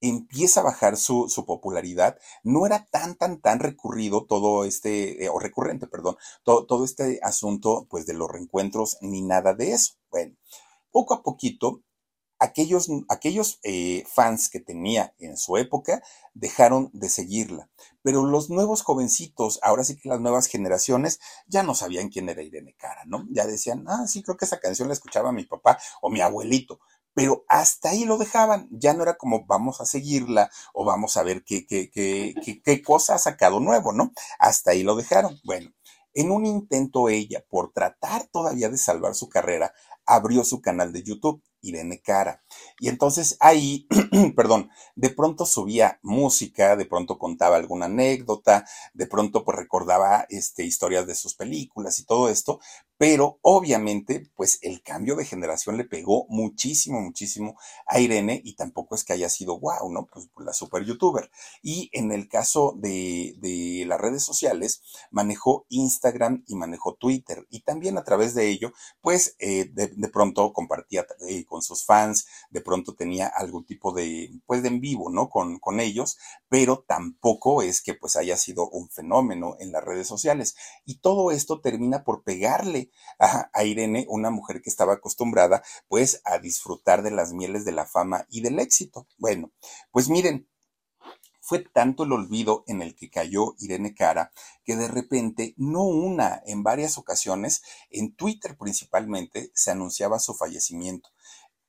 empieza a bajar su, su, popularidad, no era tan, tan, tan recurrido todo este, eh, o recurrente, perdón, todo, todo este asunto, pues, de los reencuentros, ni nada de eso. Bueno, poco a poquito aquellos, aquellos eh, fans que tenía en su época dejaron de seguirla. Pero los nuevos jovencitos, ahora sí que las nuevas generaciones, ya no sabían quién era Irene Cara, ¿no? Ya decían, ah, sí, creo que esa canción la escuchaba mi papá o mi abuelito. Pero hasta ahí lo dejaban, ya no era como vamos a seguirla o vamos a ver qué, qué, qué, qué, qué cosa ha sacado nuevo, ¿no? Hasta ahí lo dejaron. Bueno, en un intento ella, por tratar todavía de salvar su carrera, abrió su canal de YouTube Irene Cara. Y entonces ahí, perdón, de pronto subía música, de pronto contaba alguna anécdota, de pronto pues recordaba este, historias de sus películas y todo esto, pero obviamente pues el cambio de generación le pegó muchísimo, muchísimo a Irene y tampoco es que haya sido wow, ¿no? Pues la super youtuber. Y en el caso de, de las redes sociales, manejó Instagram y manejó Twitter y también a través de ello pues eh, de, de, pronto compartía eh, con sus fans, de pronto tenía algún tipo de, pues de en vivo, ¿no? Con, con ellos, pero tampoco es que pues haya sido un fenómeno en las redes sociales. Y todo esto termina por pegarle a, Irene, una mujer que estaba acostumbrada pues a disfrutar de las mieles de la fama y del éxito. Bueno, pues miren, fue tanto el olvido en el que cayó Irene Cara que de repente, no una, en varias ocasiones, en Twitter principalmente, se anunciaba su fallecimiento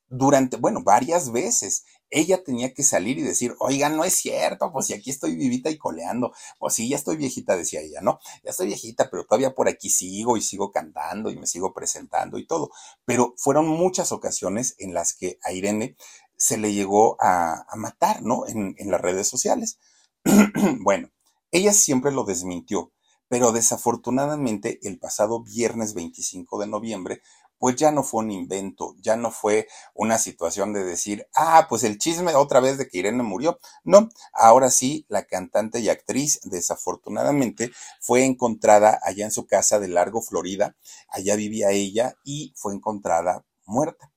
durante, bueno, varias veces. Ella tenía que salir y decir, oigan, no es cierto, pues si aquí estoy vivita y coleando, pues sí, ya estoy viejita, decía ella, ¿no? Ya estoy viejita, pero todavía por aquí sigo y sigo cantando y me sigo presentando y todo. Pero fueron muchas ocasiones en las que a Irene se le llegó a, matar, ¿no? En las redes sociales. bueno, ella siempre lo desmintió, pero desafortunadamente el pasado viernes 25 de noviembre pues ya no fue un invento, ya no fue una situación de decir, ah, pues el chisme otra vez de que Irene murió. No, ahora sí, la cantante y actriz, desafortunadamente, fue encontrada allá en su casa de Largo, Florida. Allá vivía ella y fue encontrada muerta.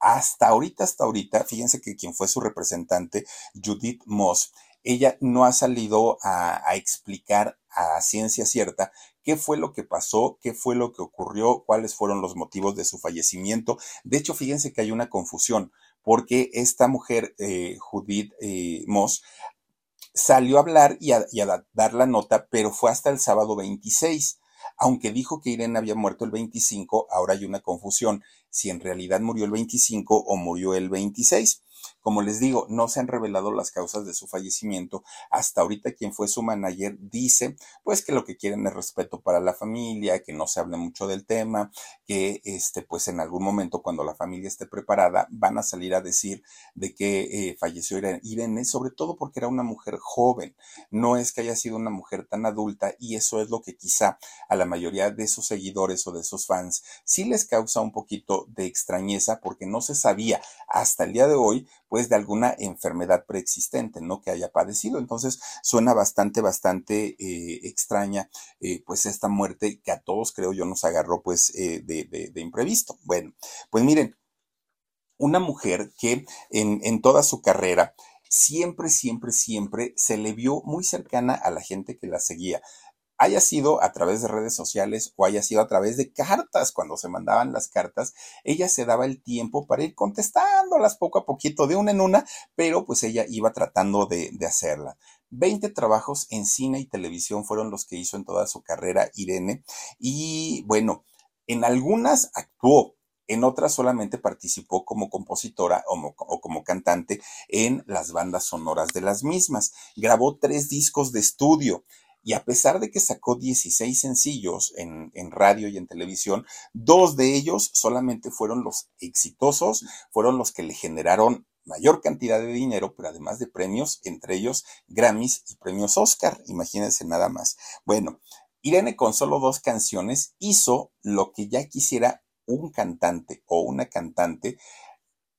Hasta ahorita, hasta ahorita, fíjense que quien fue su representante, Judith Moss, ella no ha salido a, a explicar a ciencia cierta qué fue lo que pasó, qué fue lo que ocurrió, cuáles fueron los motivos de su fallecimiento. De hecho, fíjense que hay una confusión, porque esta mujer, eh, Judith eh, Moss, salió a hablar y a, y a dar la nota, pero fue hasta el sábado 26 aunque dijo que Irene había muerto el 25, ahora hay una confusión si en realidad murió el 25 o murió el 26. Como les digo, no se han revelado las causas de su fallecimiento. Hasta ahorita quien fue su manager dice, pues que lo que quieren es respeto para la familia, que no se hable mucho del tema, que este, pues en algún momento cuando la familia esté preparada van a salir a decir de que eh, falleció Irene, sobre todo porque era una mujer joven. No es que haya sido una mujer tan adulta y eso es lo que quizá a la mayoría de sus seguidores o de sus fans sí les causa un poquito de extrañeza porque no se sabía hasta el día de hoy pues de alguna enfermedad preexistente, ¿no? Que haya padecido. Entonces suena bastante, bastante eh, extraña, eh, pues esta muerte que a todos creo yo nos agarró pues eh, de, de, de, imprevisto. Bueno, pues miren, una mujer que en, en toda su carrera siempre, siempre, siempre se le vio muy cercana a la gente que la seguía haya sido a través de redes sociales o haya sido a través de cartas, cuando se mandaban las cartas, ella se daba el tiempo para ir contestándolas poco a poquito, de una en una, pero pues ella iba tratando de, de hacerla. Veinte trabajos en cine y televisión fueron los que hizo en toda su carrera Irene y bueno, en algunas actuó, en otras solamente participó como compositora o, o, como cantante en las bandas sonoras de las mismas. Grabó tres discos de estudio. Y a pesar de que sacó 16 sencillos en, en, radio y en televisión, dos de ellos solamente fueron los exitosos, fueron los que le generaron mayor cantidad de dinero, pero además de premios, entre ellos Grammys y premios Oscar, imagínense nada más. Bueno, Irene con solo dos canciones hizo lo que ya quisiera un cantante o una cantante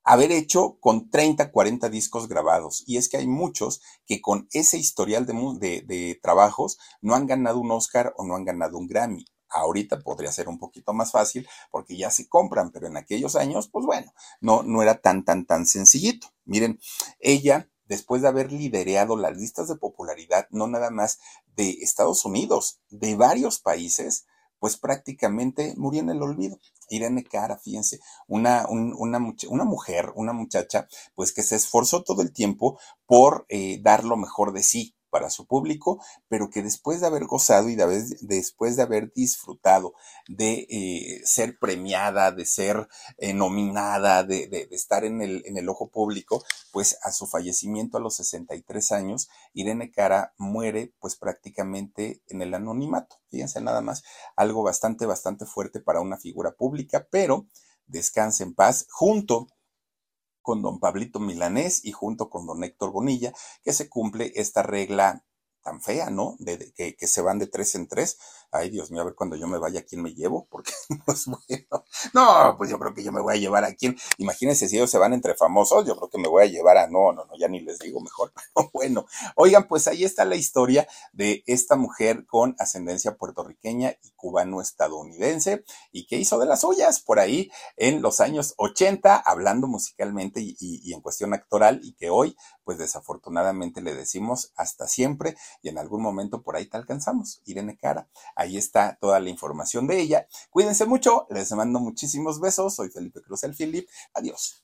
haber hecho con 30, 40 discos grabados. Y es que hay muchos que con ese historial de, de, trabajos no han ganado un Oscar o no han ganado un Grammy. Ahorita podría ser un poquito más fácil porque ya se compran, pero en aquellos años, pues bueno, no, no era tan, tan, tan sencillito. Miren, ella, después de haber liderado las listas de popularidad, no nada más de Estados Unidos, de varios países, pues prácticamente murió en el olvido. Irene Cara, fíjense, una, una, una, mujer, una muchacha, pues que se esforzó todo el tiempo por eh, dar lo mejor de sí, para su público, pero que después de haber gozado y de después de haber disfrutado de eh, ser premiada, de ser eh, nominada, de, de, estar en el, en el ojo público, pues a su fallecimiento a los 63 años, Irene Cara muere pues prácticamente en el anonimato. Fíjense nada más, algo bastante, bastante fuerte para una figura pública, pero descanse en paz junto con don Pablito Milanés y junto con don Héctor Bonilla, que se cumple esta regla tan fea, ¿no? De, que, se van de tres en tres. Ay, Dios mío, a ver cuando yo me vaya, ¿quién me llevo? Porque no es bueno. No, pues yo creo que yo me voy a llevar a quién. Imagínense si ellos se van entre famosos, yo creo que me voy a llevar a, no, no, no, ya ni les digo mejor. Bueno, oigan, pues ahí está la historia de esta mujer con ascendencia puertorriqueña y cubano-estadounidense y que hizo de las suyas por ahí en los años 80, hablando musicalmente y, y en cuestión actoral y que hoy, pues desafortunadamente le decimos hasta siempre y en algún momento por ahí te alcanzamos. Irene Cara, ahí está toda la información de ella. Cuídense mucho, les mando muchísimos besos. Soy Felipe Cruz el Philip. Adiós.